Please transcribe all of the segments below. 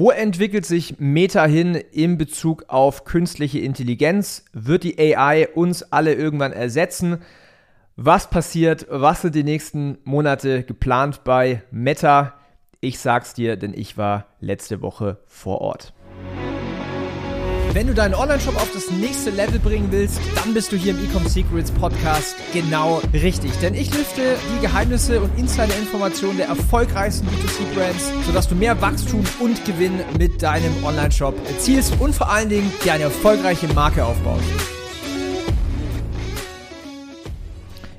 Wo entwickelt sich Meta hin in Bezug auf künstliche Intelligenz? Wird die AI uns alle irgendwann ersetzen? Was passiert? Was sind die nächsten Monate geplant bei Meta? Ich sag's dir, denn ich war letzte Woche vor Ort. Wenn du deinen Online-Shop auf das nächste Level bringen willst, dann bist du hier im Ecom Secrets Podcast genau richtig. Denn ich lüfte die Geheimnisse und Insider-Informationen der erfolgreichsten B2C-Brands, sodass du mehr Wachstum und Gewinn mit deinem Online-Shop erzielst und vor allen Dingen dir eine erfolgreiche Marke aufbaust.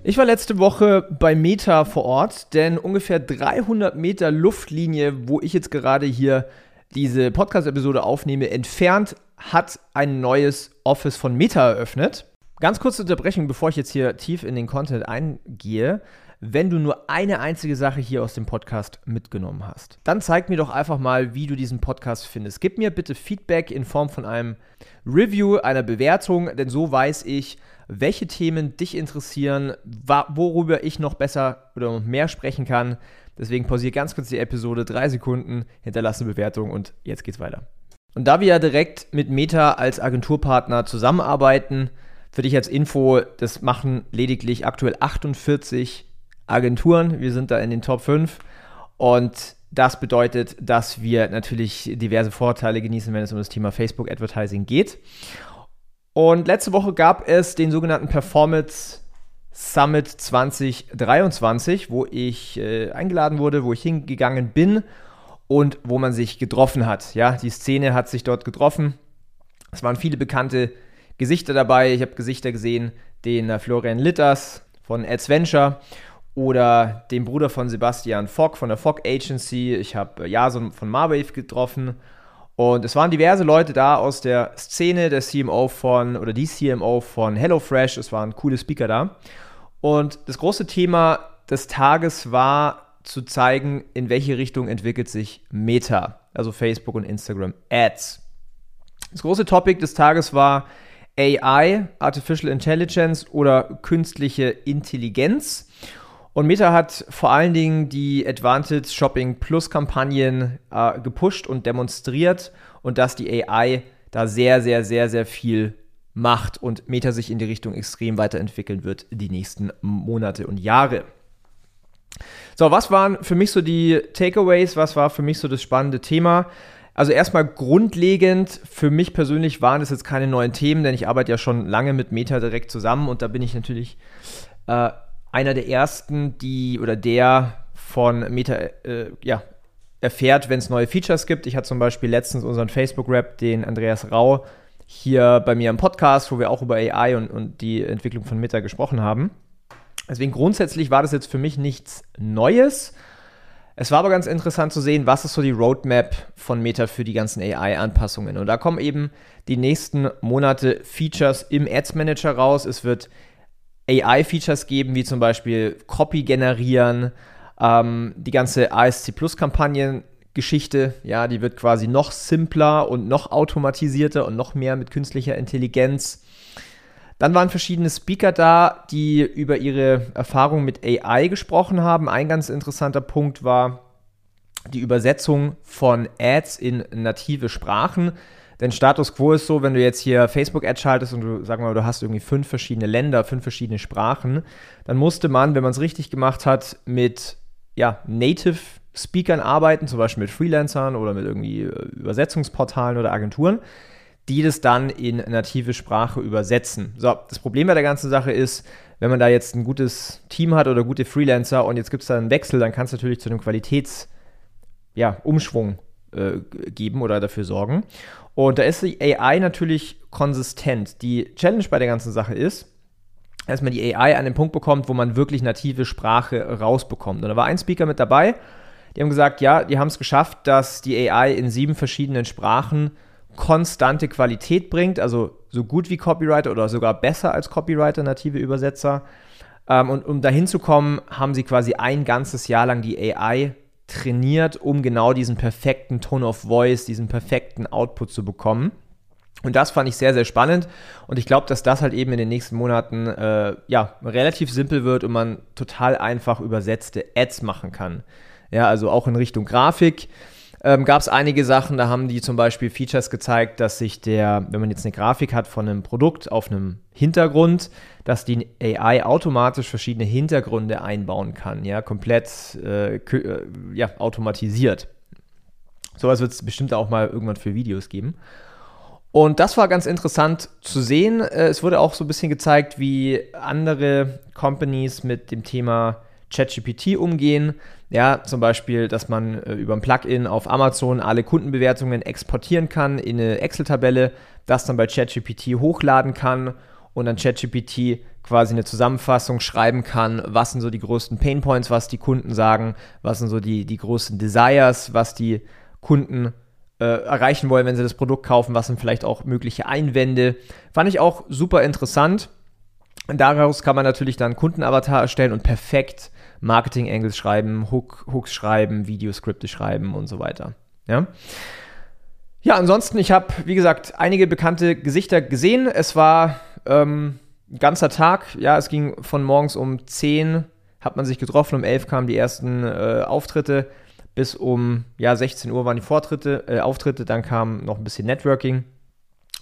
Ich war letzte Woche bei Meta vor Ort, denn ungefähr 300 Meter Luftlinie, wo ich jetzt gerade hier diese Podcast-Episode aufnehme, entfernt hat ein neues Office von Meta eröffnet. Ganz kurze Unterbrechung, bevor ich jetzt hier tief in den Content eingehe. Wenn du nur eine einzige Sache hier aus dem Podcast mitgenommen hast, dann zeig mir doch einfach mal, wie du diesen Podcast findest. Gib mir bitte Feedback in Form von einem Review, einer Bewertung, denn so weiß ich, welche Themen dich interessieren, worüber ich noch besser oder mehr sprechen kann. Deswegen pausiere ganz kurz die Episode, drei Sekunden, hinterlasse eine Bewertung und jetzt geht's weiter. Und da wir ja direkt mit Meta als Agenturpartner zusammenarbeiten, für dich als Info, das machen lediglich aktuell 48 Agenturen. Wir sind da in den Top 5 und das bedeutet, dass wir natürlich diverse Vorteile genießen, wenn es um das Thema Facebook Advertising geht. Und letzte Woche gab es den sogenannten Performance Summit 2023, wo ich äh, eingeladen wurde, wo ich hingegangen bin und wo man sich getroffen hat. Ja, die Szene hat sich dort getroffen. Es waren viele bekannte Gesichter dabei. Ich habe Gesichter gesehen, den äh, Florian Litters von Adventure oder den Bruder von Sebastian Fogg von der Fogg Agency. Ich habe äh, Jason von Marwave getroffen. Und es waren diverse Leute da aus der Szene, der CMO von oder die CMO von HelloFresh. Es waren coole Speaker da. Und das große Thema des Tages war zu zeigen, in welche Richtung entwickelt sich Meta, also Facebook und Instagram Ads. Das große Topic des Tages war AI, Artificial Intelligence oder künstliche Intelligenz. Und Meta hat vor allen Dingen die Advantage Shopping Plus Kampagnen äh, gepusht und demonstriert und dass die AI da sehr, sehr, sehr, sehr viel macht und Meta sich in die Richtung extrem weiterentwickeln wird die nächsten Monate und Jahre. So, was waren für mich so die Takeaways? Was war für mich so das spannende Thema? Also erstmal grundlegend, für mich persönlich waren das jetzt keine neuen Themen, denn ich arbeite ja schon lange mit Meta direkt zusammen und da bin ich natürlich äh, einer der ersten, die oder der von Meta äh, ja, erfährt, wenn es neue Features gibt. Ich hatte zum Beispiel letztens unseren Facebook-Rap, den Andreas Rau, hier bei mir im Podcast, wo wir auch über AI und, und die Entwicklung von Meta gesprochen haben. Deswegen grundsätzlich war das jetzt für mich nichts Neues. Es war aber ganz interessant zu sehen, was ist so die Roadmap von Meta für die ganzen AI-Anpassungen. Und da kommen eben die nächsten Monate Features im Ads Manager raus. Es wird AI-Features geben, wie zum Beispiel Copy generieren, ähm, die ganze ASC Plus-Kampagnen. Geschichte, ja, die wird quasi noch simpler und noch automatisierter und noch mehr mit künstlicher Intelligenz dann waren verschiedene Speaker da, die über ihre Erfahrungen mit AI gesprochen haben. Ein ganz interessanter Punkt war die Übersetzung von Ads in native Sprachen. Denn Status quo ist so, wenn du jetzt hier Facebook-Ads schaltest und du, sag mal, du hast irgendwie fünf verschiedene Länder, fünf verschiedene Sprachen, dann musste man, wenn man es richtig gemacht hat, mit ja, Native Speakern arbeiten, zum Beispiel mit Freelancern oder mit irgendwie äh, Übersetzungsportalen oder Agenturen die das dann in native Sprache übersetzen. So, das Problem bei der ganzen Sache ist, wenn man da jetzt ein gutes Team hat oder gute Freelancer und jetzt gibt es da einen Wechsel, dann kann es natürlich zu einem Qualitätsumschwung ja, äh, geben oder dafür sorgen. Und da ist die AI natürlich konsistent. Die Challenge bei der ganzen Sache ist, dass man die AI an den Punkt bekommt, wo man wirklich native Sprache rausbekommt. Und da war ein Speaker mit dabei, die haben gesagt, ja, die haben es geschafft, dass die AI in sieben verschiedenen Sprachen konstante Qualität bringt, also so gut wie Copywriter oder sogar besser als Copywriter, native Übersetzer. Ähm, und um dahin zu kommen, haben sie quasi ein ganzes Jahr lang die AI trainiert, um genau diesen perfekten Tone of Voice, diesen perfekten Output zu bekommen. Und das fand ich sehr, sehr spannend. Und ich glaube, dass das halt eben in den nächsten Monaten äh, ja, relativ simpel wird und man total einfach übersetzte Ads machen kann. Ja, also auch in Richtung Grafik. Ähm, gab es einige Sachen, da haben die zum Beispiel Features gezeigt, dass sich der, wenn man jetzt eine Grafik hat von einem Produkt auf einem Hintergrund, dass die AI automatisch verschiedene Hintergründe einbauen kann, ja, komplett äh, äh ja, automatisiert. Sowas wird es bestimmt auch mal irgendwann für Videos geben. Und das war ganz interessant zu sehen. Äh, es wurde auch so ein bisschen gezeigt, wie andere Companies mit dem Thema ChatGPT umgehen. Ja, zum Beispiel, dass man äh, über ein Plugin auf Amazon alle Kundenbewertungen exportieren kann in eine Excel-Tabelle, das dann bei ChatGPT hochladen kann und dann ChatGPT quasi eine Zusammenfassung schreiben kann, was sind so die größten Painpoints, was die Kunden sagen, was sind so die, die größten Desires, was die Kunden äh, erreichen wollen, wenn sie das Produkt kaufen, was sind vielleicht auch mögliche Einwände. Fand ich auch super interessant. Daraus kann man natürlich dann Kundenavatar erstellen und perfekt Marketing-Angles schreiben, Hook, Hooks schreiben, Videoskripte schreiben und so weiter. Ja. Ja, ansonsten, ich habe, wie gesagt, einige bekannte Gesichter gesehen. Es war ähm, ein ganzer Tag. Ja, es ging von morgens um 10, hat man sich getroffen, um 11 kamen die ersten äh, Auftritte bis um ja, 16 Uhr waren die Vortritte, äh, Auftritte, dann kam noch ein bisschen Networking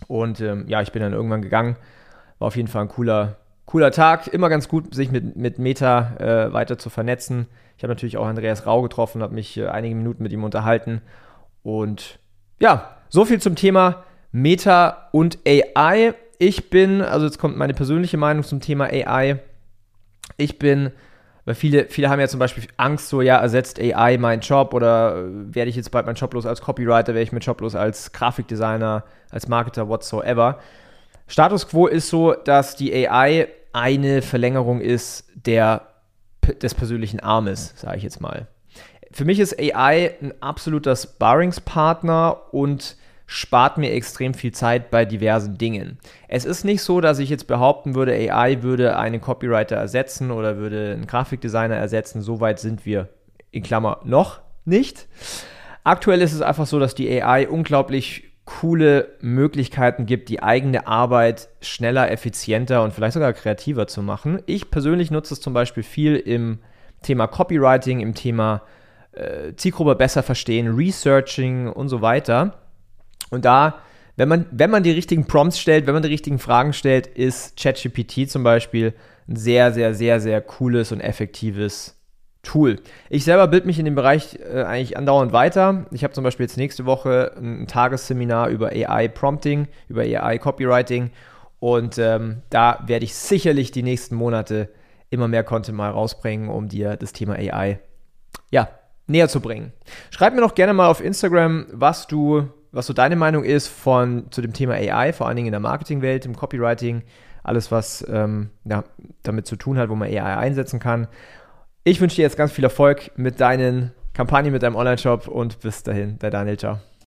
und ähm, ja, ich bin dann irgendwann gegangen. War auf jeden Fall ein cooler, cooler Tag. Immer ganz gut, sich mit, mit Meta äh, weiter zu vernetzen. Ich habe natürlich auch Andreas Rau getroffen, habe mich äh, einige Minuten mit ihm unterhalten. Und ja, so viel zum Thema Meta und AI. Ich bin, also jetzt kommt meine persönliche Meinung zum Thema AI. Ich bin weil viele, viele haben ja zum Beispiel Angst, so, ja, ersetzt AI meinen Job oder äh, werde ich jetzt bald meinen Job los als Copywriter, werde ich meinen Job los als Grafikdesigner, als Marketer, whatsoever. Status quo ist so, dass die AI eine Verlängerung ist der, des persönlichen Armes, sage ich jetzt mal. Für mich ist AI ein absoluter Sparringspartner und spart mir extrem viel Zeit bei diversen Dingen. Es ist nicht so, dass ich jetzt behaupten würde, AI würde einen Copywriter ersetzen oder würde einen Grafikdesigner ersetzen. Soweit sind wir in Klammer noch nicht. Aktuell ist es einfach so, dass die AI unglaublich coole Möglichkeiten gibt, die eigene Arbeit schneller, effizienter und vielleicht sogar kreativer zu machen. Ich persönlich nutze es zum Beispiel viel im Thema Copywriting, im Thema äh, Zielgruppe besser verstehen, Researching und so weiter. Und da, wenn man, wenn man die richtigen Prompts stellt, wenn man die richtigen Fragen stellt, ist ChatGPT zum Beispiel ein sehr, sehr, sehr, sehr cooles und effektives Tool. Ich selber bilde mich in dem Bereich äh, eigentlich andauernd weiter. Ich habe zum Beispiel jetzt nächste Woche ein, ein Tagesseminar über AI Prompting, über AI Copywriting und ähm, da werde ich sicherlich die nächsten Monate immer mehr Content mal rausbringen, um dir das Thema AI ja, näher zu bringen. Schreib mir doch gerne mal auf Instagram, was du was so deine Meinung ist von, zu dem Thema AI, vor allen Dingen in der Marketingwelt, im Copywriting, alles, was ähm, ja, damit zu tun hat, wo man AI einsetzen kann. Ich wünsche dir jetzt ganz viel Erfolg mit deinen Kampagnen, mit deinem Online-Shop und bis dahin, der Daniel, ciao.